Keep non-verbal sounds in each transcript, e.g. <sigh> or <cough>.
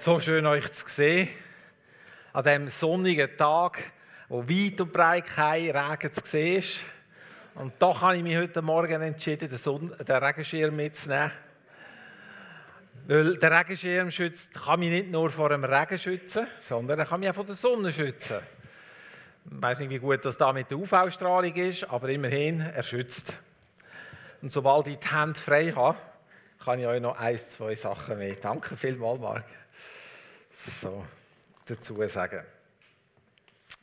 So schön euch zu sehen. An diesem sonnigen Tag, wo weit und breit kein Regen zu sehen ist. Und doch habe ich mich heute Morgen entschieden, den, Sonne, den Regenschirm mitzunehmen. Weil der Regenschirm schützt, kann mich nicht nur vor dem Regen schützen, sondern er kann mich auch vor der Sonne schützen. Ich weiß nicht, wie gut das da mit der UV-Strahlung ist, aber immerhin, er schützt. Und sobald ich die Hände frei habe, kann ich euch noch ein, zwei Sachen mehr. Danke vielmals, Marc so dazu sagen.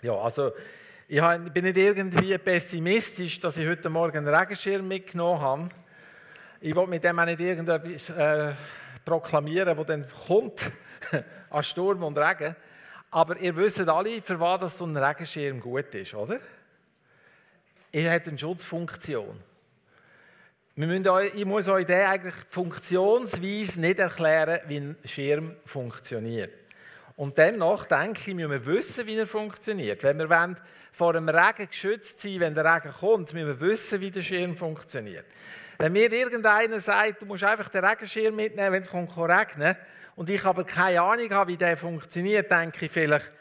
Ja, also ich bin nicht irgendwie pessimistisch, dass ich heute Morgen einen Regenschirm mitgenommen habe. Ich will mit dem auch nicht irgendetwas äh, proklamieren, was dann kommt <laughs> an Sturm und Regen. Aber ihr wisst alle, für was so ein Regenschirm gut ist, oder? Er hat eine Schutzfunktion. Wir müssen euch, ich muss euch eigentlich funktionsweise nicht erklären, wie ein Schirm funktioniert. Und dennoch denke ich, müssen wir wissen, wie er funktioniert. Wenn wir wollen, vor dem Regen geschützt sein wenn der Regen kommt, müssen wir wissen, wie der Schirm funktioniert. Wenn mir irgendeiner sagt, du musst einfach den Regenschirm mitnehmen, wenn es kommt regnen und ich aber keine Ahnung habe, wie der funktioniert, denke ich vielleicht,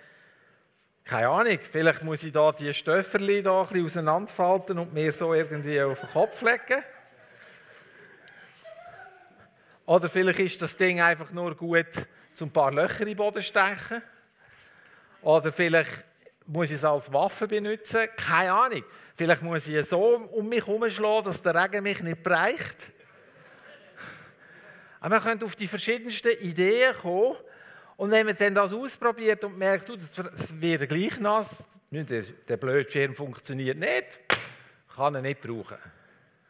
keine Ahnung, vielleicht muss ich da die Stöfferli da auseinanderfalten und mir so irgendwie auf den Kopf legen. Oder vielleicht ist das Ding einfach nur gut zum ein paar Löcher in den Boden stechen. Oder vielleicht muss ich es als Waffe benutzen. Keine Ahnung. Vielleicht muss ich es so um mich herumschlagen, dass der Regen mich nicht bereicht. Aber man könnte auf die verschiedensten Ideen kommen. Und wenn man dann das ausprobiert und merkt, es wird gleich nass, der blöde Schirm funktioniert nicht, kann er nicht brauchen.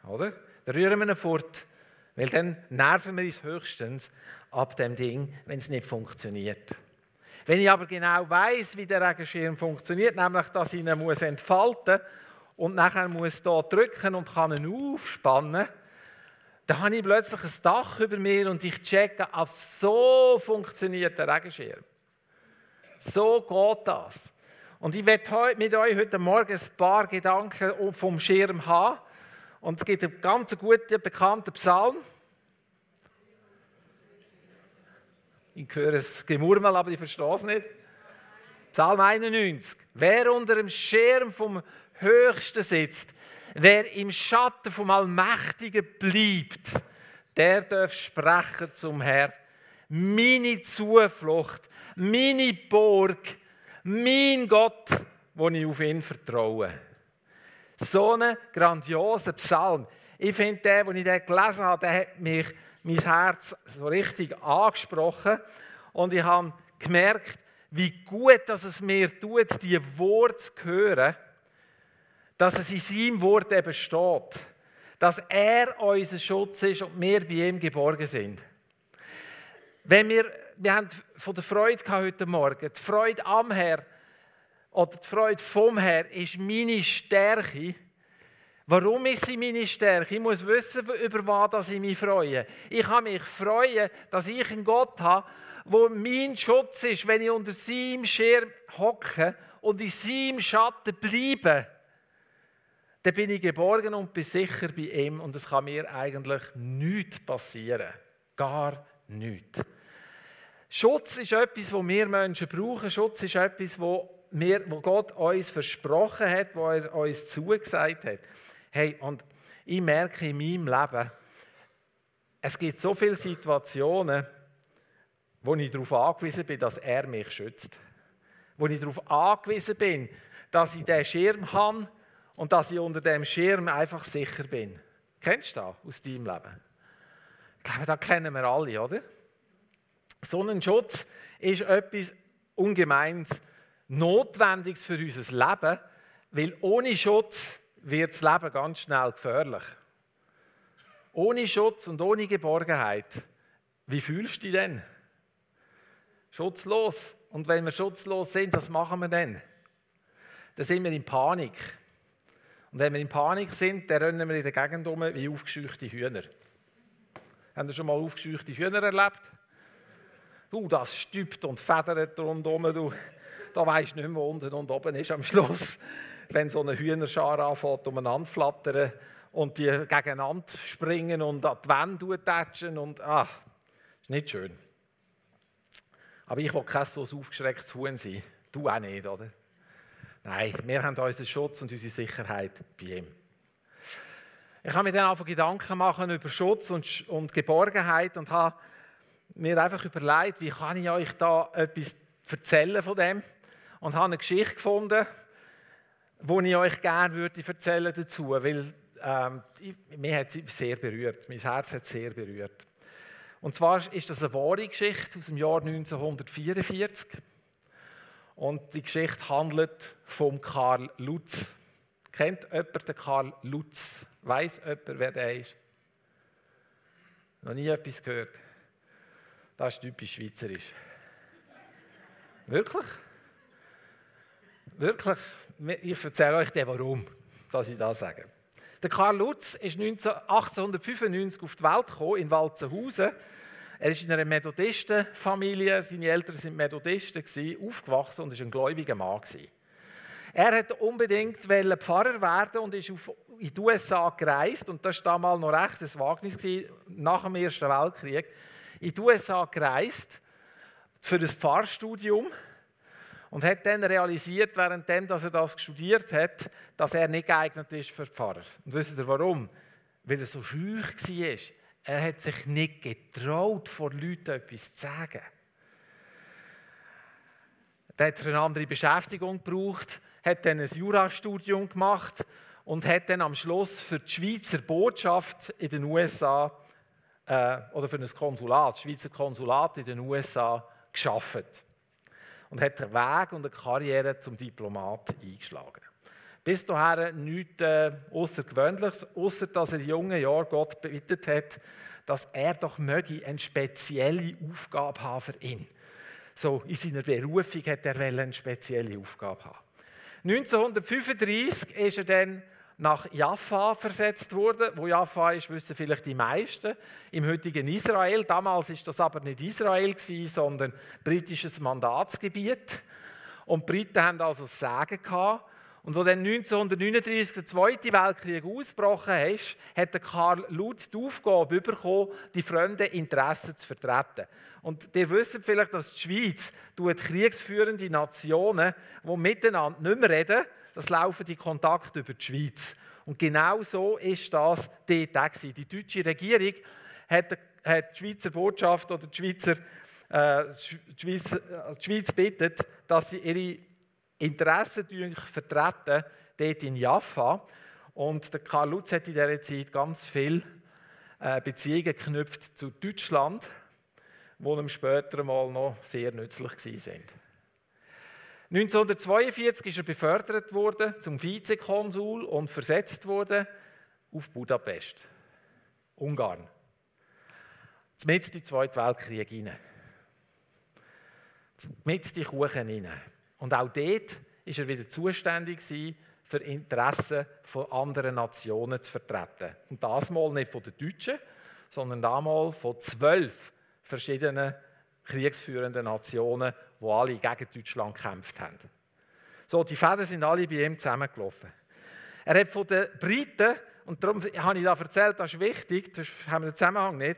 Oder? Dann rühren wir ihn fort. Weil dann nerven wir uns höchstens ab dem Ding, wenn es nicht funktioniert. Wenn ich aber genau weiß, wie der Regenschirm funktioniert, nämlich, dass ich ihn muss entfalten und nachher muss da drücken und kann ihn aufspannen, dann habe ich plötzlich ein Dach über mir und ich checke, ah, so funktioniert der Regenschirm. So geht das. Und ich werde mit euch heute Morgen ein paar Gedanken vom Schirm haben. Und es gibt einen ganz guten, bekannten Psalm. Ich höre es Gemurmel, aber ich verstehe es nicht. Psalm 91. Wer unter dem Schirm vom Höchsten sitzt, wer im Schatten vom Allmächtigen bleibt, der darf sprechen zum Herrn. Meine Zuflucht, meine Burg, mein Gott, wo ich auf ihn vertraue. So einen grandiosen Psalm. Ich finde, der, den ich den gelesen habe, der hat mich mein Herz so richtig angesprochen und ich habe gemerkt, wie gut dass es mir tut, die Worte zu hören, dass es in seinem Wort eben steht, dass er unser Schutz ist und wir bei ihm geborgen sind. Wenn wir, wir haben von der Freude heute Morgen, die Freude am Herr oder die Freude vom Herr ist meine Stärke, Warum ist sie meine Stärke? Ich muss wissen, über was ich mich freue. Ich kann mich freuen, dass ich einen Gott habe, wo mein Schutz ist, wenn ich unter seinem Schirm hocke und in seinem Schatten bleibe. Dann bin ich geborgen und bin sicher bei ihm und es kann mir eigentlich nichts passieren. Gar nichts. Schutz ist etwas, was wir Menschen brauchen. Schutz ist etwas, wo, wo Gott uns versprochen hat, wo er uns zugesagt hat. Hey, und ich merke in meinem Leben, es gibt so viele Situationen, wo ich darauf angewiesen bin, dass er mich schützt. Wo ich darauf angewiesen bin, dass ich den Schirm habe und dass ich unter dem Schirm einfach sicher bin. Kennst du das aus deinem Leben? Ich glaube, das kennen wir alle, oder? So ein Schutz ist etwas ungemeins Notwendiges für unser Leben, weil ohne Schutz wird das Leben ganz schnell gefährlich. Ohne Schutz und ohne Geborgenheit, wie fühlst du dich denn? Schutzlos. Und wenn wir schutzlos sind, was machen wir denn? Dann sind wir in Panik. Und wenn wir in Panik sind, dann rennen wir in der Gegend um wie aufgescheuchte Hühner. Haben ihr schon mal aufgescheuchte Hühner erlebt? Du, das stübt und federt rundherum. Du, da weisst du nicht mehr, wo unten und oben ist am Schluss wenn so eine Hühnerschar anfängt, umeinander flattern und die gegeneinander springen und an die Wände tätschen und ah, ist nicht schön. Aber ich will kein so aufgeschrecktes Huhn sein. Du auch nicht, oder? Nein, wir haben unseren Schutz und unsere Sicherheit bei ihm. Ich habe mir dann einfach Gedanken machen über Schutz und, und Geborgenheit und habe mir einfach überlegt, wie kann ich euch da etwas erzählen von dem und habe eine Geschichte gefunden, die ich euch gerne würde erzählen dazu, weil ähm, mich hat sie sehr berührt, mein Herz hat sehr berührt. Und zwar ist das eine wahre Geschichte aus dem Jahr 1944 und die Geschichte handelt von Karl Lutz. Kennt jemand den Karl Lutz? Weiß jemand, wer der ist? Noch nie etwas gehört? Das ist typisch schweizerisch. Wirklich? Wirklich? Ich erzähle euch dann, warum dass ich das sage. Der Karl Lutz ist 1895 auf die Welt gekommen, in Walzenhausen. Er ist in einer Methodistenfamilie, seine Eltern waren Methodisten, aufgewachsen und war ein gläubiger Mann. Er wollte unbedingt Pfarrer werden und ist in die USA gereist. Und das war damals noch recht ein Wagnis, nach dem Ersten Weltkrieg. In die USA gereist für ein Pfarrstudium und hat dann realisiert, währenddem dass er das studiert hat, dass er nicht geeignet ist für Pfarrer. Und wisst ihr warum? Weil er so schüch war. Er hat sich nicht getraut, vor Leuten etwas zu sagen. Er hat eine andere Beschäftigung gebraucht hat dann ein Jurastudium gemacht und hat dann am Schluss für die Schweizer Botschaft in den USA äh, oder für ein Konsulat, das Schweizer Konsulat in den USA geschafft und hat einen Weg und eine Karriere zum Diplomat eingeschlagen. Bis dahin nichts äh, Außergewöhnliches, außer dass er in jungen Jahren Gott bittet hat, dass er doch möge eine spezielle Aufgabe haben für ihn. So in seiner Berufung hat er eine spezielle Aufgabe haben. 1935 ist er dann nach Jaffa versetzt worden. Wo Jaffa ist, wissen vielleicht die meisten. Im heutigen Israel. Damals ist das aber nicht Israel sondern britisches Mandatsgebiet. Und die Briten haben also Sagen gehabt. Und wo dann 1939 der Zweite Weltkrieg ausgebrochen ist, hat Karl Lutz die Aufgabe bekommen, die fremden Interessen zu vertreten. Und ihr wisst vielleicht, dass die Schweiz tut kriegsführende Nationen, die miteinander nicht mehr reden, das laufen die Kontakte über die Schweiz. Und genau so ist das dort auch Die deutsche Regierung hat, hat die Schweizer Botschaft oder die Schweizer äh, die Schweiz, die Schweiz bittet, dass sie ihre Interessen vertreten, dort in Jaffa. Und der Karl Lutz hat in dieser Zeit ganz viele äh, Beziehungen geknüpft zu Deutschland die ihm später mal noch sehr nützlich sind. 1942 ist er befördert worden zum Vizekonsul und versetzt worden auf Budapest, Ungarn. Mit in den Zweiten Weltkrieg hinein. Mit die Kuchen hinein. Und auch dort war er wieder zuständig für Interessen von anderen Nationen zu vertreten. Und das mal nicht von den Deutschen, sondern damals von zwölf verschiedenen kriegsführenden Nationen, die alle gegen Deutschland gekämpft haben. So, die Fäden sind alle bei ihm zusammengelaufen. Er hat von den Briten, und darum habe ich da erzählt, das ist wichtig, das haben wir den Zusammenhang nicht,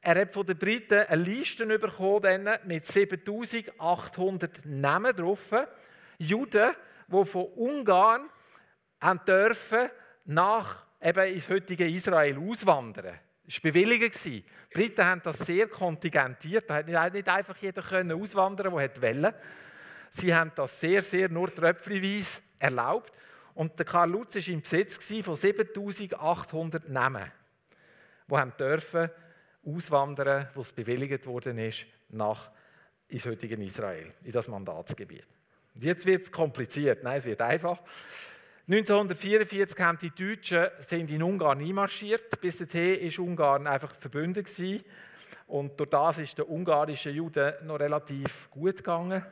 er hat von den Briten eine Liste bekommen mit 7800 Namen drauf. Juden, die von Ungarn dürfen nach eben ins heutige Israel auswandern. War bewilligt. Die Briten haben das sehr kontingentiert. Da hat nicht einfach jeder auswandern der wollte. Sie haben das sehr, sehr nur tröpfchenweise erlaubt. Und der Karl Lutz war im Besitz von 7800 Namen, die haben dürfen auswandern, wo es bewilligt worden ist, nach ins heutige Israel, in das Mandatsgebiet. Jetzt wird es kompliziert. Nein, es wird einfach. 1944 haben die Deutschen sind in Ungarn einmarschiert. Bis dahin war Ungarn einfach. Gewesen. Und durch das ist der ungarische Juden noch relativ gut gegangen.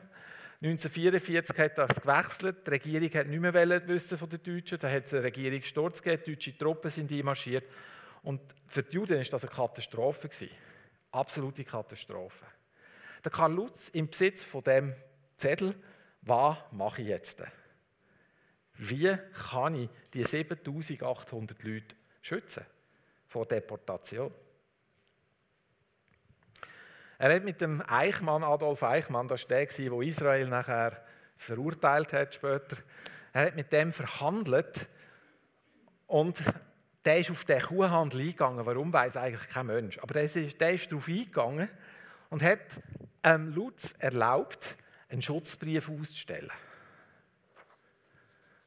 1944 hat das gewechselt. Die Regierung hat nicht mehr wissen von den Deutschen. Da hat es einen Regierungssturz gegeben. Deutsche Truppen sind einmarschiert. Und für die Juden war das eine Katastrophe. Absolute Katastrophe. Der Karl Lutz im Besitz von dem Zettel, was mache ich jetzt? Wie kann ich die 7800 Leute schützen vor Deportation? Er hat mit dem Eichmann, Adolf Eichmann, das war der, der Israel nachher verurteilt hat, später. Er hat mit dem verhandelt und der ist auf den Kuhhandel eingegangen. Warum weiß eigentlich kein Mensch. Aber der ist, der ist darauf eingegangen und hat ähm, Lutz erlaubt, einen Schutzbrief auszustellen.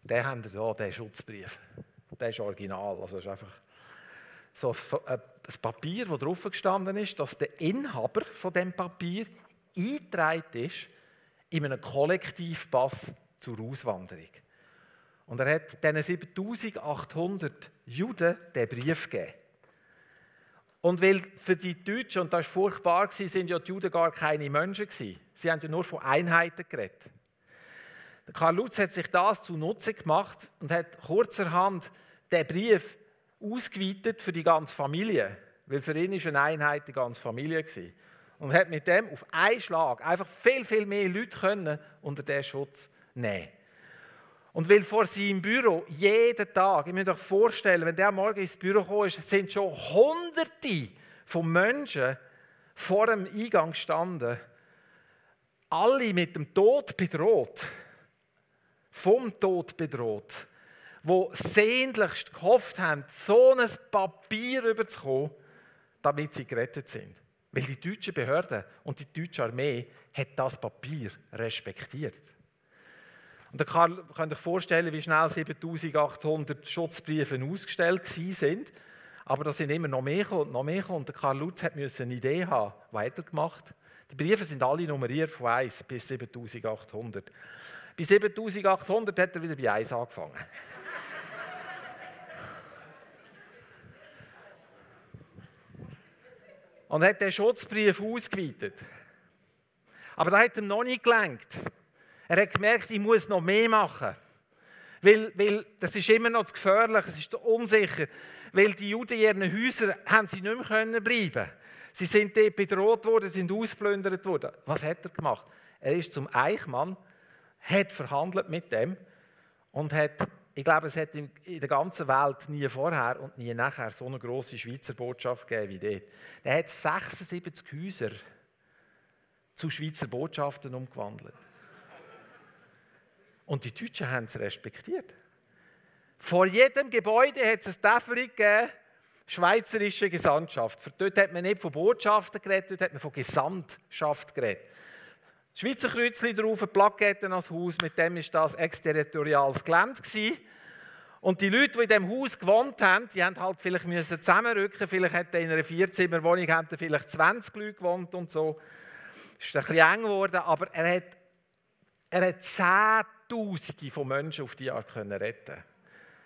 Den haben wir hier, den Schutzbrief. Der ist original. Also ist einfach so ein Papier, das drauf gestanden ist, dass der Inhaber von dem Papier eingetragen ist in einem Kollektivpass zur Auswanderung. Und er hat diesen 7800 Juden den Brief gegeben. Und weil für die Deutschen, und das war furchtbar, sind ja die Juden gar keine Menschen. Sie haben ja nur von Einheiten geredet. Karl Lutz hat sich das zunutze gemacht und hat kurzerhand den Brief ausgeweitet für die ganze Familie. Weil für ihn war eine Einheit die ganze Familie. Gewesen. Und hat mit dem auf einen Schlag einfach viel, viel mehr Leute können unter diesen Schutz nehmen und weil vor seinem Büro jeden Tag, ich muss euch vorstellen, wenn der morgen ins Büro gekommen sind schon Hunderte von Menschen vor dem Eingang gestanden, alle mit dem Tod bedroht, vom Tod bedroht, wo sehnlichst gehofft haben, so ein Papier überzukommen, damit sie gerettet sind. Weil die deutsche Behörde und die deutsche Armee hat das Papier respektiert. Und da könnt ihr euch vorstellen, wie schnell 7800 Schutzbriefe ausgestellt sind. Aber da sind immer noch mehr gekommen, noch mehr. Und Karl Lutz musste eine Idee haben, weitergemacht. Die Briefe sind alle nummeriert von 1 bis 7800. Bei 7800 hat er wieder bei 1 angefangen. <laughs> Und hat den Schutzbrief ausgeweitet. Aber da hat ihm noch nicht gelenkt. Er hat gemerkt, ich muss noch mehr machen. Weil, weil das ist immer noch zu gefährlich, es ist unsicher. Weil die Juden in ihren Häusern haben sie nicht mehr können bleiben Sie sind dort bedroht worden, sind ausplündert worden. Was hat er gemacht? Er ist zum Eichmann, hat verhandelt mit dem und hat, ich glaube, es hat in der ganzen Welt nie vorher und nie nachher so eine große Schweizer Botschaft gegeben wie dort. Er hat 76 Häuser zu Schweizer Botschaften umgewandelt. Und die Deutschen haben es respektiert. Vor jedem Gebäude hat es ein Tafel gegeben, Schweizerische Gesandtschaft. Dort hat man nicht von Botschaften geredet, dort hat man von Gesandtschaft geredet. Schweizer Kreuzchen drauf, Plaketten als Haus, mit dem war das exterritoriales Gelände. Und die Leute, die in diesem Haus gewohnt haben, die haben halt vielleicht müssen zusammenrücken. Vielleicht hat in einer Vierzimmerwohnung vielleicht 20 Leute gewohnt und so. Ist ein bisschen eng geworden, aber er hat, er hat Tausende von Menschen auf die Jahr können retten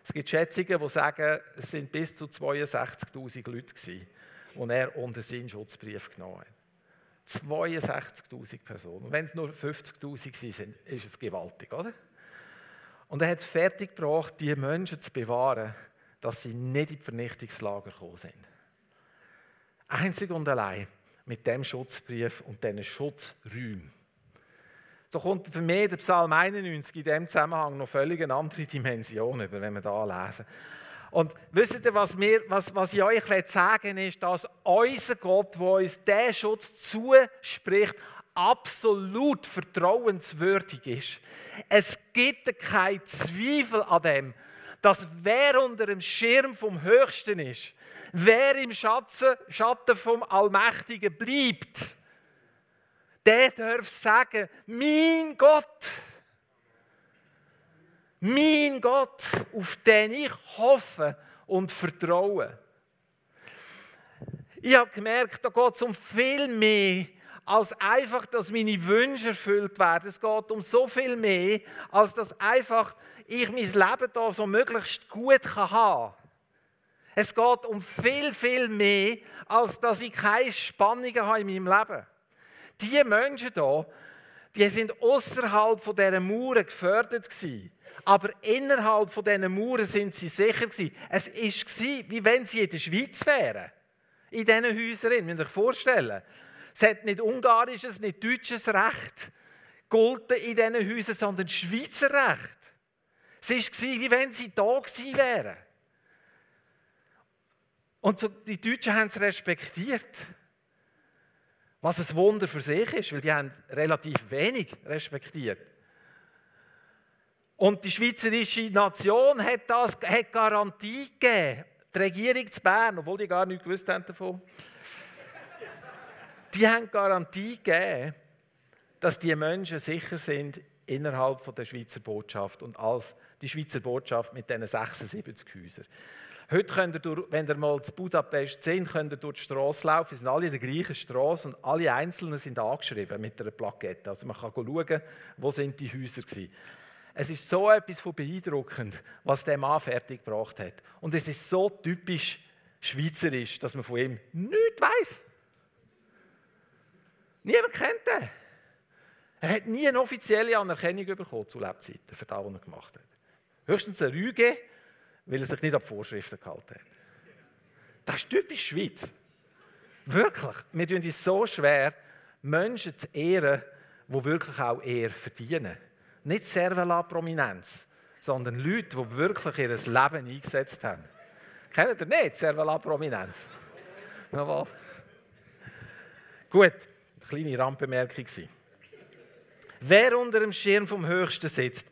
Es gibt Schätzungen, die sagen, es sind bis zu 62.000 Leute gewesen, die er unter seinen Schutzbrief genommen hat. 62.000 Personen. Und wenn es nur 50.000 sind, ist es gewaltig, oder? Und er hat es fertiggebracht, die Menschen zu bewahren, dass sie nicht in Vernichtungslager gekommen sind. Einzig und allein mit dem Schutzbrief und diesen Schutzräumen. So kommt für mich der Psalm 91 in diesem Zusammenhang noch völlig eine andere Dimension über, wenn wir da lesen. Und wisst ihr, was, wir, was, was ich euch sagen will, ist, dass unser Gott, der uns diesen Schutz zuspricht, absolut vertrauenswürdig ist. Es gibt keinen Zweifel an dem, dass wer unter dem Schirm vom Höchsten ist, wer im Schatten vom Allmächtigen bleibt, der darf sagen, mein Gott, mein Gott, auf den ich hoffe und vertraue. Ich habe gemerkt, da geht es um viel mehr als einfach, dass meine Wünsche erfüllt werden. Es geht um so viel mehr, als dass einfach ich mein Leben da so möglichst gut haben kann. Es geht um viel, viel mehr, als dass ich keine Spannungen habe in meinem Leben die Menschen hier, die sind außerhalb von dieser Mauern gefördert gewesen. Aber innerhalb von diesen Mauern sind sie sicher gewesen. Es war, wie wenn sie in der Schweiz wären. In diesen Häusern, müsst ihr euch vorstellen. Es hat nicht ungarisches, nicht deutsches Recht gegolten in diesen Häusern, sondern Schweizer Recht. Es war, wie wenn sie da gewesen wären. Und die Deutschen haben es respektiert. Was ein Wunder für sich ist, weil die haben relativ wenig respektiert. Und die schweizerische Nation hat das hat Garantie gegeben. Die Regierung zu Bern, obwohl die gar nichts gewusst haben davon, die haben Garantie gegeben, dass die Menschen sicher sind innerhalb der Schweizer Botschaft und als die Schweizer Botschaft mit diesen 76 Häusern. Heute könnt ihr, durch, wenn ihr mal zu Budapest sind, könnt ihr durch die Straße laufen. Es sind alle in der gleichen Straße und alle Einzelnen sind angeschrieben mit einer Plakette. Also man kann schauen, wo sind die Häuser waren. Es ist so etwas von beeindruckend, was der Mann fertiggebracht hat. Und es ist so typisch schweizerisch, dass man von ihm nichts weiß. Niemand kennt ihn. Er hat nie eine offizielle Anerkennung bekommen zu Lebzeiten für das, was er gemacht hat. Höchstens eine Rüge, weil er sich nicht an die Vorschriften gehalten hat. Das ist typisch Schweiz. Wirklich. Wir tun es so schwer, Menschen zu ehren, die wirklich auch Ehre verdienen. Nicht Servala-Prominenz, sondern Leute, die wirklich ihr Leben eingesetzt haben. Kennt ihr nicht Servala-Prominenz? Jawohl. Gut, eine kleine Randbemerkung. Wer unter dem Schirm vom Höchsten sitzt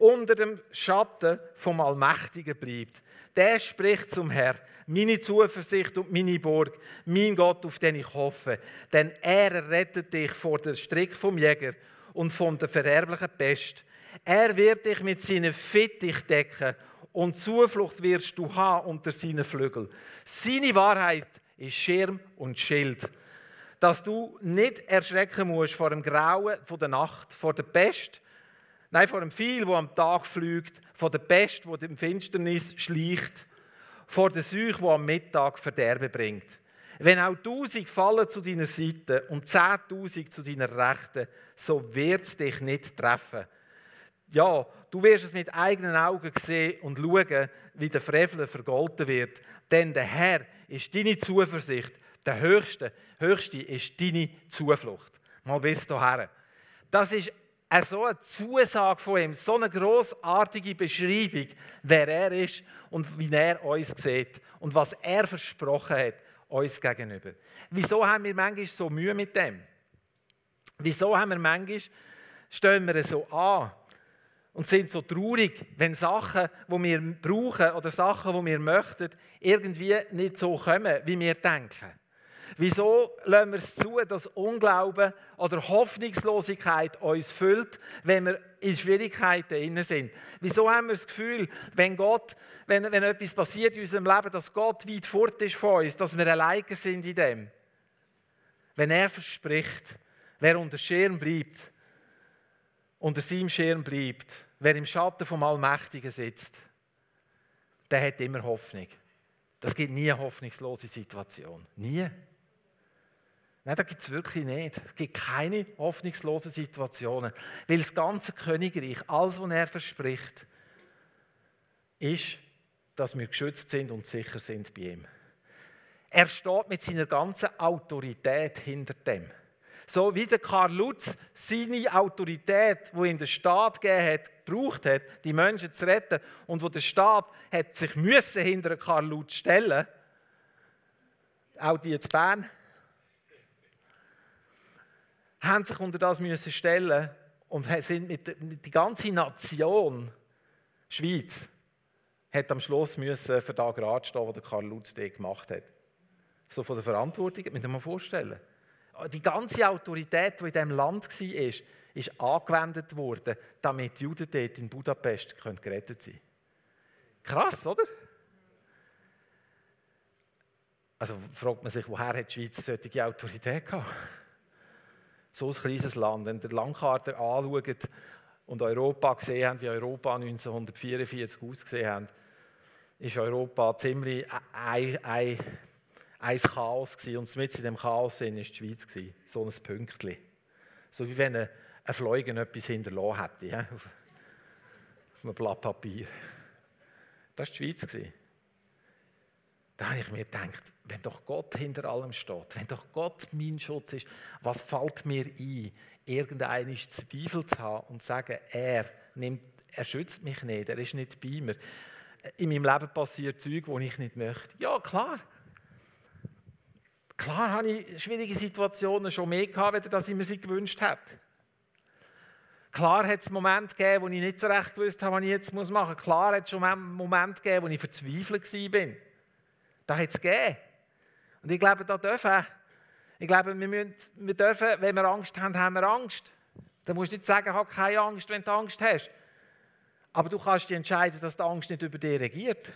unter dem Schatten vom Allmächtigen bleibt, der spricht zum Herr, meine Zuversicht und meine Burg, mein Gott, auf den ich hoffe. Denn er rettet dich vor der Strick vom Jäger und von der verderblichen Pest. Er wird dich mit seinen Fittich decken und Zuflucht wirst du haben unter seinen Flügeln. Seine Wahrheit ist Schirm und Schild. Dass du nicht erschrecken musst vor dem Grauen von der Nacht, vor der Pest, Nein, vor dem Pfeil, wo am Tag fliegt, vor der Pest, wo im Finsternis schleicht, vor der Seuche, wo am Mittag Verderben bringt. Wenn auch tausend fallen zu deiner Seite und zehntausend zu deiner Rechten, so wird es dich nicht treffen. Ja, du wirst es mit eigenen Augen sehen und schauen, wie der Frevel vergolten wird. Denn der Herr ist deine Zuversicht, der Höchste, Höchste ist deine Zuflucht. Mal bis dahin. Das ist so eine Zusage von ihm, so eine großartige Beschreibung, wer er ist und wie er uns sieht und was er versprochen hat uns gegenüber. Wieso haben wir manchmal so Mühe mit dem? Wieso haben wir manchmal, stehen wir so an und sind so traurig, wenn Sachen, die wir brauchen oder Sachen, die wir möchten, irgendwie nicht so kommen, wie wir denken? Wieso lassen wir es zu, dass Unglauben oder Hoffnungslosigkeit uns füllt, wenn wir in Schwierigkeiten inne sind? Wieso haben wir das Gefühl, wenn Gott, wenn, wenn etwas passiert in unserem Leben, dass Gott weit fort ist von uns, dass wir alleine sind in dem? Wenn er verspricht, wer unter Schirm bleibt, unter seinem Schirm bleibt, wer im Schatten vom Allmächtigen sitzt, der hat immer Hoffnung. Das gibt nie eine hoffnungslose Situation. Nie. Nein, da gibt es wirklich nicht. Es gibt keine hoffnungslosen Situationen. Weil das ganze Königreich, alles, was er verspricht, ist, dass wir geschützt sind und sicher sind bei ihm. Er steht mit seiner ganzen Autorität hinter dem. So wie der Karl Lutz seine Autorität, wo ihm der Staat gegeben hat, gebraucht hat, die Menschen zu retten, und wo der Staat hat sich müssen hinter Karl Lutz stellen, auch die zu Bern, haben sich unter das müssen stellen und sind mit, mit die ganze Nation Schweiz hat am Schluss müssen für das gerade stehen, der Karl Lutz gemacht hat. So von der Verantwortung, mit dem vorstellen. Die ganze Autorität, die in diesem Land war, ist angewendet worden, damit die Juden dort in Budapest gerettet sein können. Krass, oder? Also fragt man sich, woher hat die Schweiz solche Autorität gehabt? So ein kleines Land. Wenn ihr die Landkarte anschaut und Europa gesehen habt, wie Europa 1944 ausgesehen hat, ist Europa ziemlich ein, ein, ein Chaos gewesen. Und mit in dem Chaos war die Schweiz. Gewesen. So ein Pünktchen. So wie wenn ein Fleugen etwas hinterlassen hätte. Auf einem Blatt Papier. Das war die Schweiz. Gewesen. Da habe ich mir gedacht, wenn doch Gott hinter allem steht, wenn doch Gott mein Schutz ist, was fällt mir ein, irgendeinen Zweifel zu haben und zu sagen, er, nimmt, er schützt mich nicht, er ist nicht bei mir. In meinem Leben passiert Zeug, die ich nicht möchte. Ja, klar. Klar habe ich schwierige Situationen schon mehr gehabt, als ich mir sie gewünscht hätte. Klar hat es Momente gegeben, wo ich nicht so recht gewusst habe, was ich jetzt machen muss. Klar hat es schon Momente gegeben, wo ich verzweifelt war. Da hat es gegeben. Und ich glaube, da dürfen, ich glaube, wir, müssen, wir dürfen, wenn wir Angst haben, haben wir Angst. Dann musst du nicht sagen, hab keine Angst, wenn du Angst hast. Aber du kannst dich entscheiden, dass die Angst nicht über dich regiert.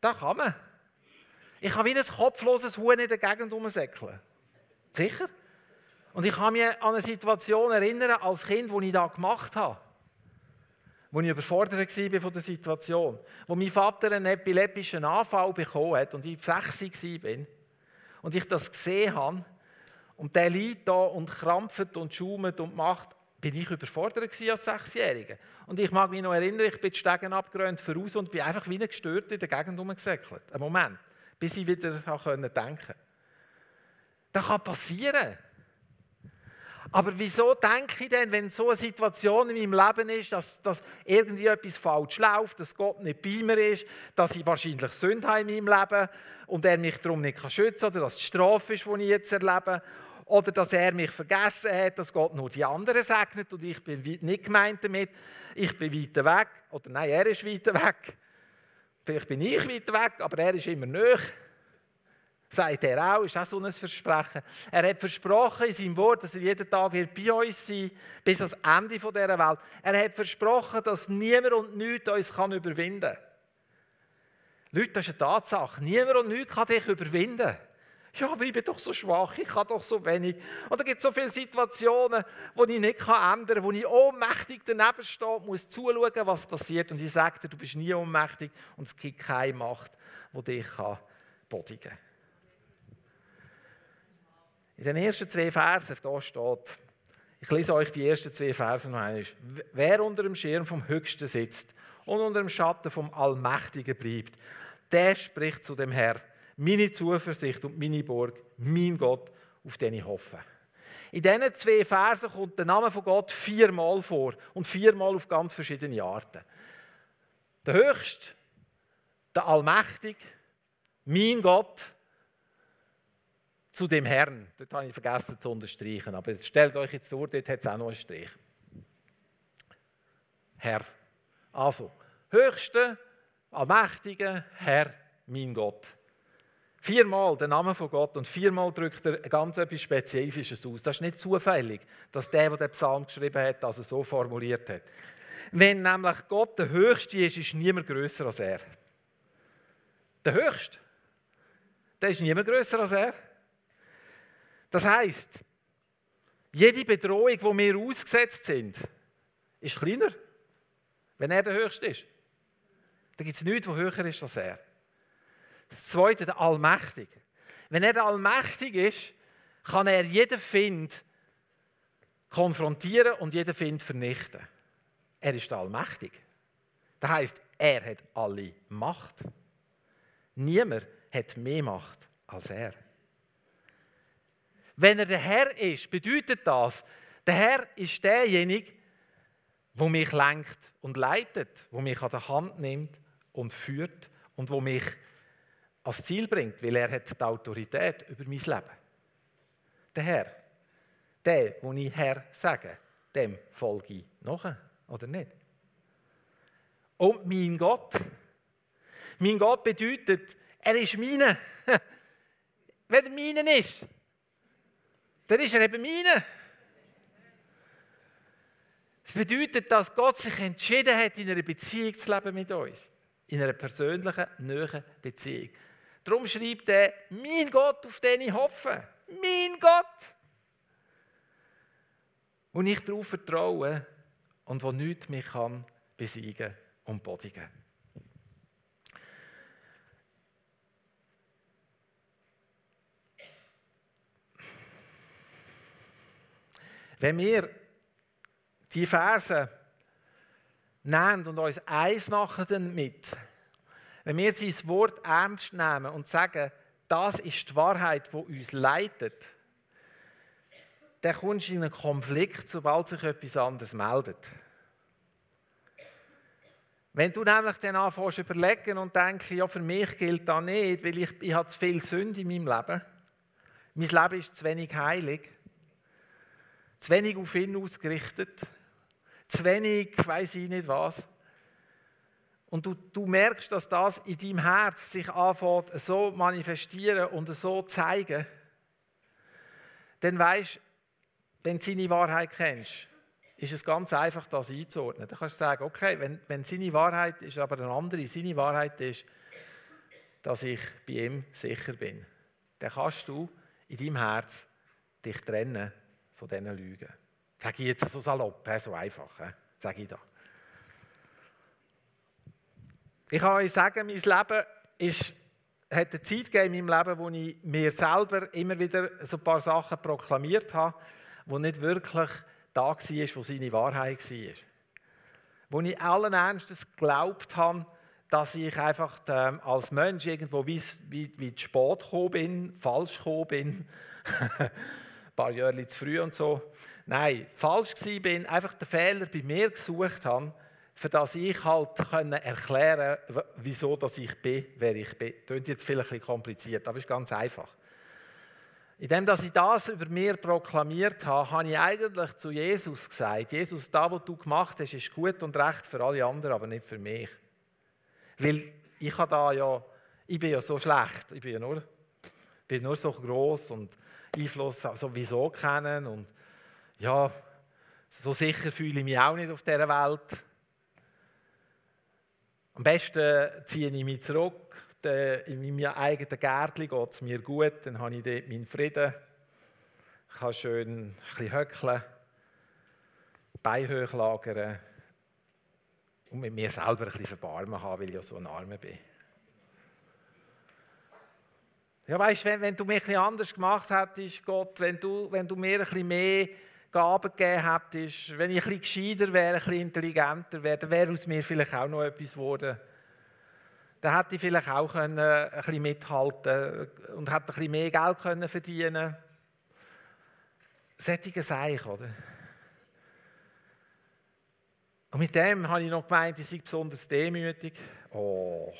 Das kann man. Ich kann wie ein kopfloses Huhn in der Gegend rumsäckeln. Sicher? Und ich kann mich an eine Situation erinnern, als Kind, die ich da gemacht habe. Wo ich überfordert war von der Situation. Wo mein Vater einen epileptischen Anfall bekommen hat und ich sechs war. Und ich das gesehen habe. Und der liegt da und krampft und schaumt und macht. Bin ich überfordert als Sechsjähriger. Und ich mag mich noch erinnern, ich bin die Stegen abgeräumt voraus und bin einfach wie ein gestört in der Gegend rumgesäckelt. Einen Moment, bis ich wieder denken konnte. Das kann passieren. Aber wieso denke ich denn, wenn so eine Situation in meinem Leben ist, dass, dass irgendwie etwas falsch läuft, dass Gott nicht bei mir ist, dass ich wahrscheinlich Sünde habe in meinem Leben und er mich darum nicht schützen kann, oder dass die Strafe ist, die ich jetzt erlebe, oder dass er mich vergessen hat, dass Gott nur die anderen segnet und ich bin nicht gemeint damit, ich bin weiter weg, oder nein, er ist weiter weg. Vielleicht bin ich weiter weg, aber er ist immer näher sagt er auch, ist auch so ein Versprechen. Er hat versprochen in seinem Wort, dass er jeden Tag wird bei uns sein bis ans Ende dieser Welt. Er hat versprochen, dass niemand und nichts uns kann überwinden kann. Leute, das ist eine Tatsache. Niemand und nichts kann dich überwinden. Ja, aber ich bin doch so schwach, ich kann doch so wenig. Und da gibt es so viele Situationen, die ich nicht ändern kann, wo ich ohnmächtig daneben stehe, muss zuschauen, was passiert. Und ich sage dir, du bist nie ohnmächtig und es gibt keine Macht, die dich bodigen kann. In den ersten zwei Versen, da steht, ich lese euch die ersten zwei Verse noch einmal. Wer unter dem Schirm vom Höchsten sitzt und unter dem Schatten vom Allmächtigen bleibt, der spricht zu dem Herr, meine Zuversicht und meine Burg, mein Gott, auf den ich hoffe. In diesen zwei Versen kommt der Name von Gott viermal vor und viermal auf ganz verschiedene Arten. Der Höchste, der Allmächtige, mein Gott, zu dem Herrn. Dort habe ich vergessen zu unterstreichen, aber stellt euch jetzt vor, dort hat es auch noch einen Strich. Herr. Also, höchste, allmächtige Herr, mein Gott. Viermal der Name von Gott und viermal drückt er ganz etwas Spezifisches aus. Das ist nicht zufällig, dass der, der den Psalm geschrieben hat, das so formuliert hat. Wenn nämlich Gott der Höchste ist, ist niemand größer als er. Der Höchste, der ist niemand größer als er. Das heißt, jede Bedrohung, wo wir ausgesetzt sind, ist kleiner, wenn er der Höchste ist. Da gibt es nichts, was höher ist als er. Das Zweite, der Allmächtig. Wenn er der Allmächtig ist, kann er jeden Find konfrontieren und jeden Find vernichten. Er ist der Allmächtig. Das heißt, er hat alle Macht. Niemand hat mehr Macht als er. Wenn er der Herr ist, bedeutet das, der Herr ist derjenige, wo mich lenkt und leitet, wo mich an der Hand nimmt und führt und wo mich ans Ziel bringt, weil er hat die Autorität über mein Leben. Der Herr, der, wo ich Herr sage, dem folge ich noch, oder nicht? Und mein Gott, mein Gott bedeutet, er ist meine. <laughs> Wenn er meinen ist, dann ist er eben meine. Das bedeutet, dass Gott sich entschieden hat, in einer Beziehung zu leben mit uns. In einer persönlichen, nahen Beziehung. Darum schreibt er, mein Gott, auf den ich hoffe. Mein Gott! Und ich darauf vertraue und wo nichts mich kann besiegen und bodigen. Wenn wir die Verse nehmen und uns eins machen damit, wenn wir sein Wort ernst nehmen und sagen, das ist die Wahrheit, die uns leitet, dann kommst du in einen Konflikt, sobald sich etwas anderes meldet. Wenn du nämlich dann anfängst zu überlegen und denkst, ja, für mich gilt das nicht, weil ich, ich habe zu viel Sünde in meinem Leben. Mein Leben ist zu wenig heilig. Zu wenig auf ihn ausgerichtet. Zu wenig, weiß ich nicht was. Und du, du merkst, dass das in deinem Herz sich anfängt, so manifestieren und so zeigen. Dann weißt wenn du seine Wahrheit kennst, ist es ganz einfach, das einzuordnen. Dann kannst du sagen, okay, wenn, wenn seine Wahrheit ist, aber eine andere, seine Wahrheit ist, dass ich bei ihm sicher bin, dann kannst du in deinem Herz dich trennen von diesen Lügen. Sage ich jetzt so salopp, so einfach, sage ich da. Ich kann euch sagen, mein Leben ist, hat eine Zeit gegeben in meinem Leben, wo ich mir selber immer wieder so ein paar Sachen proklamiert habe, die nicht wirklich da war, wo seine Wahrheit war. Wo ich allen Ernstes geglaubt habe, dass ich einfach ähm, als Mensch irgendwo wie, wie, wie zu spät gekommen bin, falsch gekommen bin, <laughs> paar Jahre zu früh und so. Nein, falsch gewesen bin, einfach den Fehler bei mir gesucht habe, für das ich halt können erklären wieso dass ich bin, wer ich bin. Das klingt jetzt vielleicht ein bisschen kompliziert, aber es ist ganz einfach. Indem dass ich das über mir proklamiert habe, habe ich eigentlich zu Jesus gesagt, Jesus, da, was du gemacht hast, ist gut und recht für alle anderen, aber nicht für mich. Weil ich habe da ja, ich bin ja so schlecht, ich bin ja nur, bin nur so groß und Einfluss sowieso kennen und ja, so sicher fühle ich mich auch nicht auf dieser Welt. Am besten ziehe ich mich zurück in meinem eigenen Gärtchen geht es mir gut, dann habe ich dort meinen Frieden. Ich kann schön ein bisschen höckeln, Beine hochlagern und mit mir selber ein bisschen Verbarmen haben, weil ich ja so ein Armer bin. Ja, weißt, wenn, wenn du mich bisschen anders gemacht hättest, Gott, wenn du, wenn du mir bisschen mehr Gaben gegeben hättest, wenn ich bisschen gescheiter wäre, bisschen intelligenter wäre, dann wäre aus mir vielleicht auch noch etwas geworden dann hätte ich vielleicht auch können, ein bisschen mithalten und hätte ein bisschen mehr Geld können verdienen Sättige Seich, oder? Und mit dem habe ich noch gemeint, ich sei besonders demütig. Oh.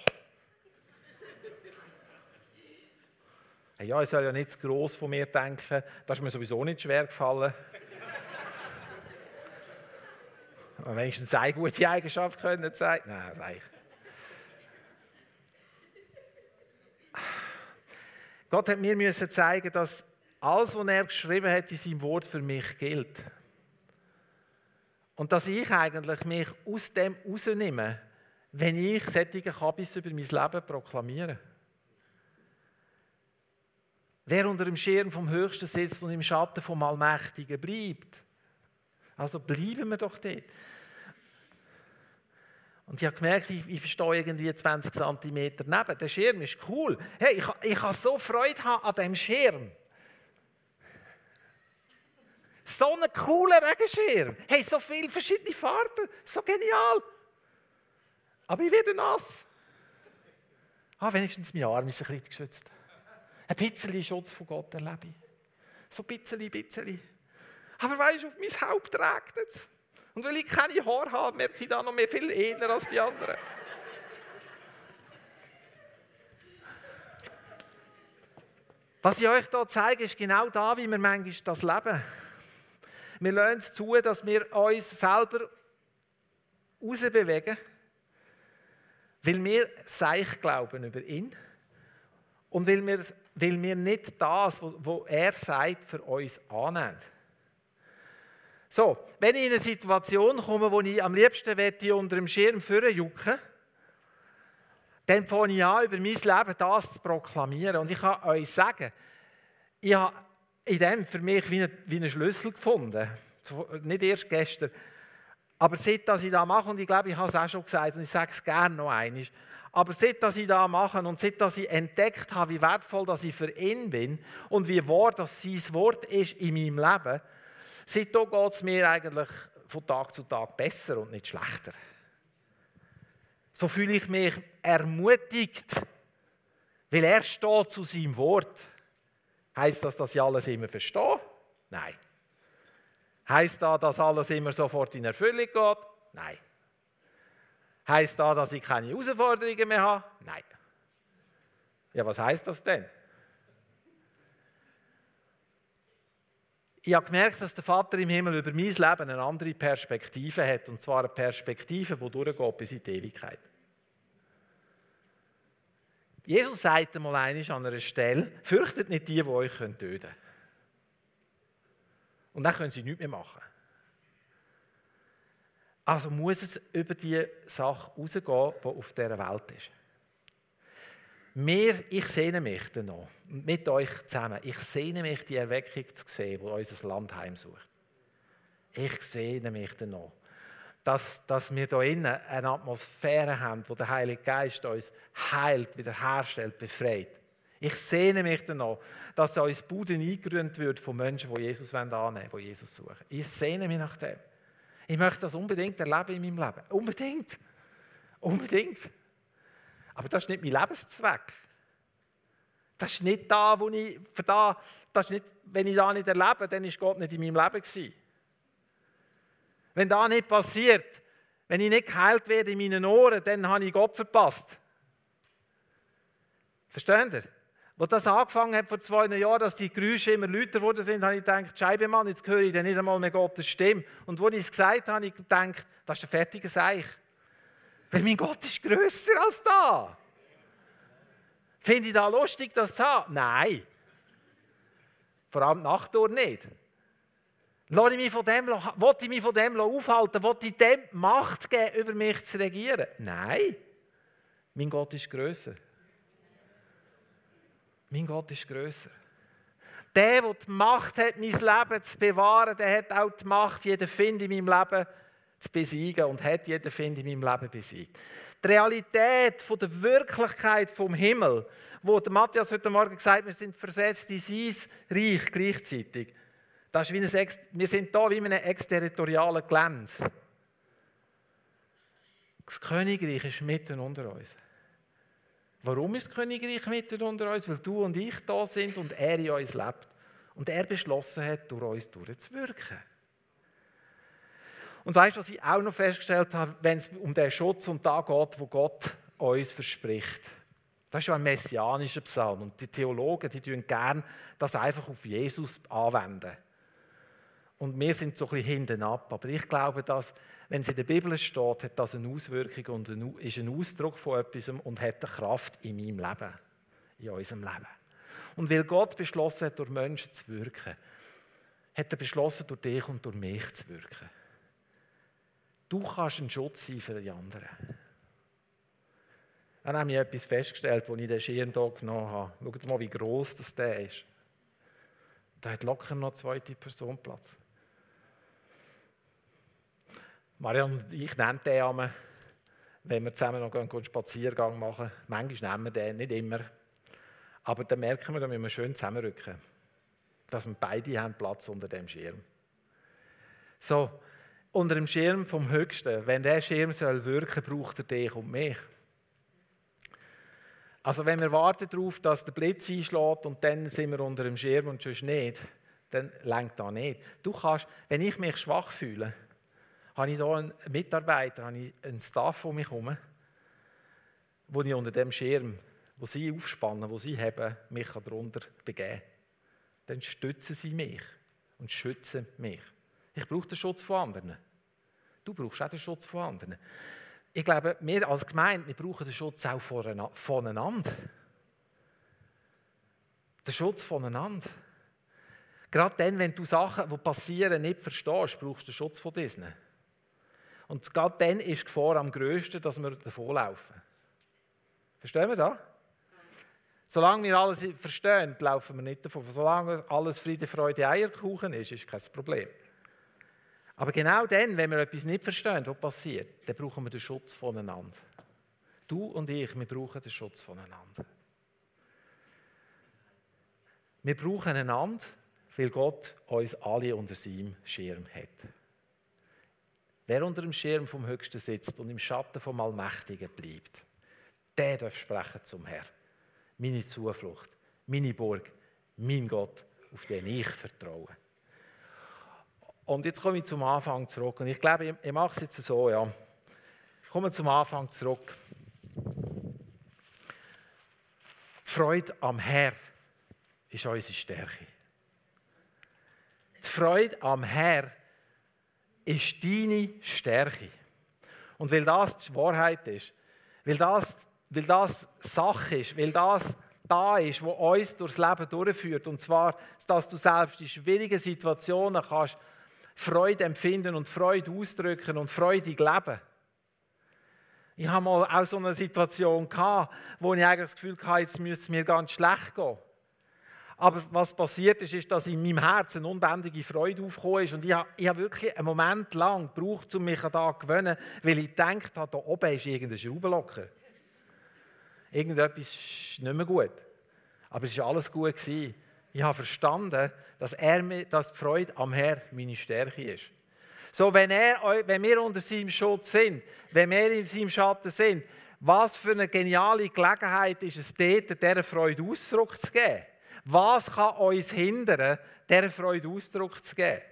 Ja, ich soll ja nicht zu gross von mir denken. Das ist mir sowieso nicht schwer gefallen. <laughs> Wenigstens eine gute Eigenschaft können zeigen. Nein, das eigentlich. Gott hat mir müssen zeigen, dass alles, was er geschrieben hat in seinem Wort für mich gilt. Und dass ich eigentlich mich aus dem rausnehme, wenn ich solche Kabis über mein Leben proklamiere. Wer unter dem Schirm vom Höchsten sitzt und im Schatten vom Allmächtigen bleibt. Also bleiben wir doch dort. Und ich habe gemerkt, ich, ich stehe irgendwie 20 cm neben. Der Schirm ist cool. Hey, ich, ich habe so Freude an diesem Schirm. So ein cooler Regenschirm. Hey, so viele verschiedene Farben. So genial. Aber ich werde nass. Ah, wenigstens mein Arm ist ein bisschen geschützt. Ein bisschen Schutz von Gott erlebe ich. So ein bisschen, ein bisschen. Aber weißt du, auf mein Haupt regnet es. Und weil ich keine Haare habe, merke ich da noch mehr viel eher als die anderen. Was ich euch hier zeige, ist genau da, wie wir manchmal das leben. Wir lernen es zu, dass wir uns selber rausbewegen, weil wir Seich glauben über ihn und weil wir, weil wir nicht das, was er sagt, für uns annehmen. So, wenn ich in eine Situation komme, wo ich am liebsten wette, unter dem Schirm jucken dann fange ich an, über mein Leben das zu proklamieren. Und ich kann euch sagen, ich habe in dem für mich wie einen Schlüssel gefunden. Nicht erst gestern. Aber seit dass ich das mache, und ich glaube, ich habe es auch schon gesagt, und ich sage es gerne noch einmal, aber seit dass ich das mache und seit dass ich entdeckt habe, wie wertvoll dass ich für ihn bin und wie wahr das sein Wort ist in meinem Leben, Seitdem geht es mir eigentlich von Tag zu Tag besser und nicht schlechter. So fühle ich mich ermutigt, weil er steht zu seinem Wort. Heißt das, dass ich alles immer verstehe? Nein. Heißt das, dass alles immer sofort in Erfüllung geht? Nein. Heißt da, dass ich keine Herausforderungen mehr habe? Nein. Ja, was heißt das denn? Ich habe gemerkt, dass der Vater im Himmel über mein Leben eine andere Perspektive hat. Und zwar eine Perspektive, die durchgeht bis in die Ewigkeit. Jesus sagt einmal an einer Stelle, fürchtet nicht die, die euch töten können. Und dann können sie nichts mehr machen. Also muss es über die Sache rausgehen, die auf dieser Welt ist. Mir, ich sehne mich danach, mit euch zusammen, ich sehne mich, die Erweckung zu sehen, die unser Land heimsucht. Ich sehne mich danach, dass, dass wir hier innen eine Atmosphäre haben, wo der Heilige Geist uns heilt, wiederherstellt, befreit. Ich sehne mich danach, dass uns Bude eingerührt wird von Menschen, die Jesus annehmen wollen, die Jesus suchen. Ich sehne mich nach dem. Ich möchte das unbedingt erleben in meinem Leben. Unbedingt. Unbedingt. Aber das ist nicht mein Lebenszweck. Das ist nicht da, wo ich, da, das ist nicht, wenn ich das nicht erlebe, dann ist Gott nicht in meinem Leben gewesen. Wenn das nicht passiert, wenn ich nicht geheilt werde in meinen Ohren, dann habe ich Gott verpasst. Versteht ihr? Als das angefangen hat vor zwei Jahren, dass die Geräusche immer lauter geworden sind, habe ich gedacht, Scheibemann, jetzt höre ich nicht einmal mehr Gottes Stimme. Und wo ich es gesagt habe, habe ich gedacht, das ist ein fertiger Seich. Weil mein Gott ist grösser als da. Finde ich da lustig, das zu haben? Nein. Vor allem Nachttour nicht. Lass ich mich von dem, will ich mich von dem aufhalten? Will ich dem Macht geben, über mich zu regieren? Nein. Mein Gott ist grösser. Mein Gott ist grösser. Der, der die Macht hat, mein Leben zu bewahren, der hat auch die Macht, jeden Find in meinem Leben zu besiegen und hat jeden Find in meinem Leben besiegt. Die Realität von der Wirklichkeit vom Himmel, wo der Matthias heute Morgen gesagt hat, wir sind versetzt in sein Reich gleichzeitig. Das ist wie ein, wir sind da wie in einem exterritorialen Gelände. Das Königreich ist mitten unter uns. Warum ist das Königreich mitten unter uns? Weil du und ich da sind und er in uns lebt. Und er beschlossen hat, durch uns durchzuwirken. Und weißt du, was ich auch noch festgestellt habe, wenn es um den Schutz und da geht, wo Gott uns verspricht? Das ist ja ein messianischer Psalm. Und die Theologen, die tun gern das einfach auf Jesus anwenden. Und wir sind so ein bisschen hinten ab. Aber ich glaube, dass, wenn es in der Bibel steht, hat das eine Auswirkung und ist ein Ausdruck von etwas und hat eine Kraft in meinem Leben, in unserem Leben. Und weil Gott beschlossen hat, durch Menschen zu wirken, hat er beschlossen, durch dich und durch mich zu wirken. Du kannst ein Schutz sein für die anderen. Dann habe ich etwas festgestellt, als ich den Schirm hier genommen habe. Schaut mal, wie gross das der ist. Da hat locker noch eine zweite Person Platz. Marianne und ich nennen den einmal, wenn wir zusammen noch einen Spaziergang machen. Manchmal nehmen wir den, nicht immer. Aber dann merken wir, da müssen wir schön zusammenrücken. Dass wir beide haben Platz unter dem Schirm. So, unter dem Schirm vom Höchsten. Wenn der Schirm soll wirken, braucht er dich und mich. Also wenn wir warten darauf, dass der Blitz einschlägt und dann sind wir unter dem Schirm und sonst nicht, dann lenkt da nicht. Du kannst, wenn ich mich schwach fühle, habe ich hier einen Mitarbeiter, habe ich einen Staff um mich herum, wo ich unter dem Schirm, wo sie aufspannen, wo sie haben, mich darunter begeben Dann stützen sie mich und schützen mich. Ich brauche den Schutz von anderen. Du brauchst auch den Schutz von anderen. Ich glaube, wir als Gemeinde, wir brauchen den Schutz auch voneinander. Den Schutz voneinander. Gerade dann, wenn du Sachen, die passieren, nicht verstehst, brauchst du den Schutz von diesen. Und gerade dann ist die Gefahr am grössten, dass wir davonlaufen. Verstehen wir das? Solange wir alles verstehen, laufen wir nicht davon. Solange alles Friede, Freude, Eierkuchen ist, ist kein Problem. Aber genau dann, wenn wir etwas nicht verstehen, was passiert, dann brauchen wir den Schutz voneinander. Du und ich, wir brauchen den Schutz voneinander. Wir brauchen einander, weil Gott uns alle unter seinem Schirm hat. Wer unter dem Schirm vom Höchsten sitzt und im Schatten vom Allmächtigen bleibt, der darf sprechen zum Herrn. Meine Zuflucht, meine Burg, mein Gott, auf den ich vertraue. Und jetzt komme ich zum Anfang zurück. Und ich glaube, ich, mache es jetzt so, ja. Kommen wir zum Anfang zurück. Die Freude am Herr ist unsere Stärke. Die Freude am Herr ist deine Stärke. Und weil das die Wahrheit ist, weil das, weil das Sache ist, weil das da ist, wo uns durchs Leben durchführt, und zwar, dass du selbst in schwierigen Situationen kannst Freude empfinden und Freude ausdrücken und freudig leben. Ich habe mal auch so eine Situation gehabt, wo ich eigentlich das Gefühl hatte, jetzt müsste es mir ganz schlecht gehen. Aber was passiert ist, ist, dass in meinem Herzen eine unbändige Freude aufgekommen ist. Und ich habe, ich habe wirklich einen Moment lang gebraucht, um mich da zu gewöhnen, weil ich gedacht habe, da oben ist irgendeine Schraube locker. Irgendetwas ist nicht mehr gut. Aber es war alles gut. Gewesen. Ich habe verstanden, dass, er, dass die Freude am Herr meine Stärke ist. So, wenn, er, wenn wir unter seinem Schutz sind, wenn wir in seinem Schatten sind, was für eine geniale Gelegenheit ist es dort, dieser Freude Ausdruck zu geben. Was kann uns hindern, dieser Freude Ausdruck zu geben?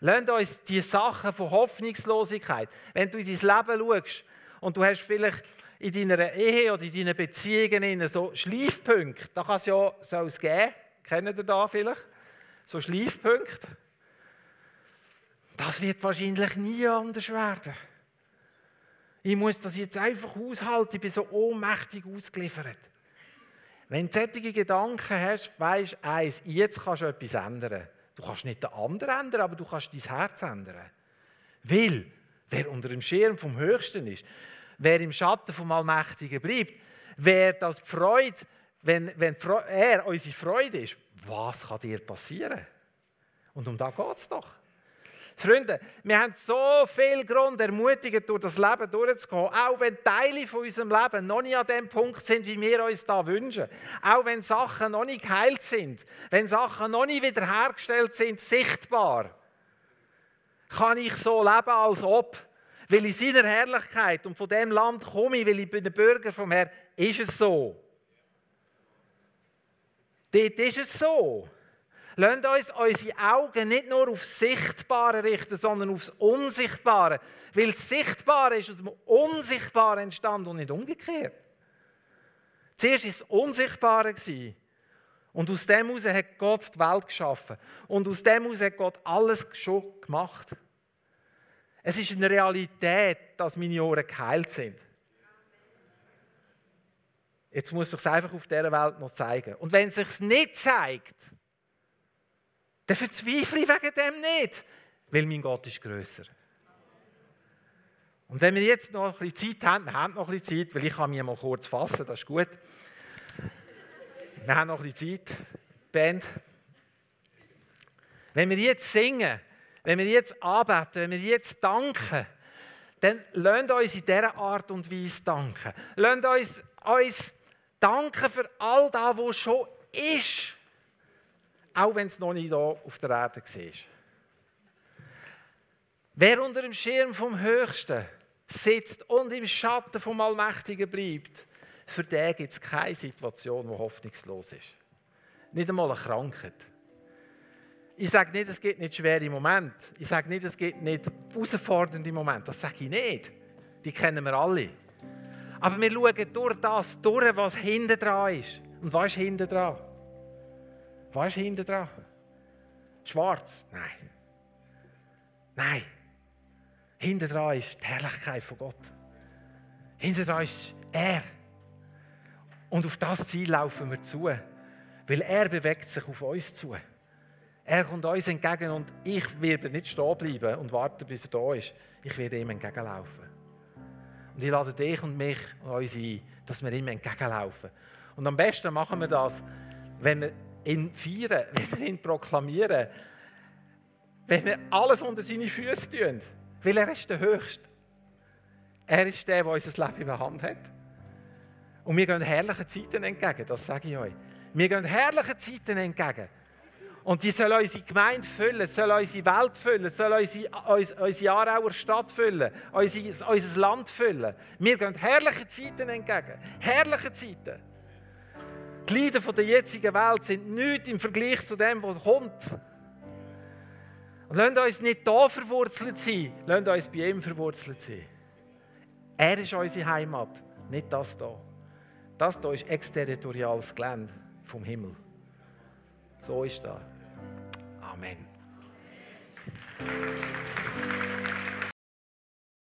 Lasst uns die Sachen von Hoffnungslosigkeit, wenn du in dein Leben schaust und du hast vielleicht in deiner Ehe oder in deinen Beziehungen so Schleifpunkte, da kann es ja so geben, kennt ihr da vielleicht? So Schleifpunkte. Das wird wahrscheinlich nie anders werden. Ich muss das jetzt einfach aushalten, ich bin so ohnmächtig ausgeliefert. Wenn du solche Gedanken hast, weisst du eins, jetzt kannst du etwas ändern. Du kannst nicht den anderen ändern, aber du kannst dein Herz ändern. Weil, wer unter dem Schirm vom Höchsten ist, wer im Schatten vom Allmächtigen bleibt, wer das Freude, wenn, wenn er unsere Freude ist, was kann dir passieren? Und um da geht es doch. Freunde, wir haben so viel Grund, ermutigend durch das Leben durchzugehen, auch wenn Teile von unserem Leben noch nicht an dem Punkt sind, wie wir uns da wünschen. Auch wenn Sachen noch nicht geheilt sind, wenn Sachen noch nicht wiederhergestellt sind, sichtbar, kann ich so leben, als ob, weil in seiner Herrlichkeit und von dem Land komme ich, weil ich bin ein Bürger vom Herrn, ist es so. Dort ist es so. Lasst uns unsere Augen nicht nur auf das Sichtbare richten, sondern aufs Unsichtbare. Weil das Sichtbare ist aus dem Unsichtbaren entstanden und nicht umgekehrt. Zuerst war es Unsichtbare. Und aus dem heraus hat Gott die Welt geschaffen. Und aus dem heraus hat Gott alles schon gemacht. Es ist eine Realität, dass meine Ohren geheilt sind. Jetzt muss ich es einfach auf dieser Welt noch zeigen. Und wenn es sich nicht zeigt, dann verzweifle ich wegen dem nicht, weil mein Gott ist grösser. Und wenn wir jetzt noch ein bisschen Zeit haben, wir haben noch ein bisschen Zeit, weil ich kann mich mal kurz fassen, das ist gut. Wir haben noch ein bisschen Zeit, Band. Wenn wir jetzt singen, wenn wir jetzt arbeiten, wenn wir jetzt danken, dann lasst uns in dieser Art und Weise danken. Lasst uns, uns danken für all das, was schon ist. Auch wenn es noch nicht hier auf der Erde war. Wer unter dem Schirm vom Höchsten sitzt und im Schatten vom Allmächtigen bleibt, für den gibt es keine Situation, die hoffnungslos ist. Nicht einmal eine Krankheit. Ich sage nicht, es gibt nicht schwere Momente. Ich sage nicht, es gibt nicht herausfordernde Momente. Das sage ich nicht. Die kennen wir alle. Aber wir schauen durch das durch, was hinten dran ist. Und was ist hinten dran? Was ist hinten dran? Schwarz? Nein. Nein. Hinten dran ist die Herrlichkeit von Gott. Hinten dran ist er. Und auf das Ziel laufen wir zu. Weil er bewegt sich auf uns zu. Er kommt uns entgegen und ich werde nicht stehen bleiben und warten, bis er da ist. Ich werde ihm entgegenlaufen. Und ich lade dich und mich und uns ein, dass wir ihm entgegenlaufen. Und am besten machen wir das, wenn wir ihn feiern, wenn wir ihn proklamieren, wenn wir alles unter seine Füße tun. Weil er ist der Höchste. Er ist der, der unser Leben in der Hand hat. Und wir gehen herrlichen Zeiten entgegen, das sage ich euch. Wir gehen herrlichen Zeiten entgegen. Und die soll unsere Gemeinde füllen, soll unsere Welt füllen, soll unsere, unsere Aarauer Stadt füllen, unser, unser Land füllen. Wir gehen herrliche Zeiten entgegen. Herrliche Zeiten. Die Leiden der jetzigen Welt sind nichts im Vergleich zu dem, was kommt. Und lasst uns nicht da verwurzelt sein, lasst uns bei ihm verwurzelt sein. Er ist unsere Heimat, nicht das hier. Das hier ist exterritoriales Gelände vom Himmel. So ist das. Amen.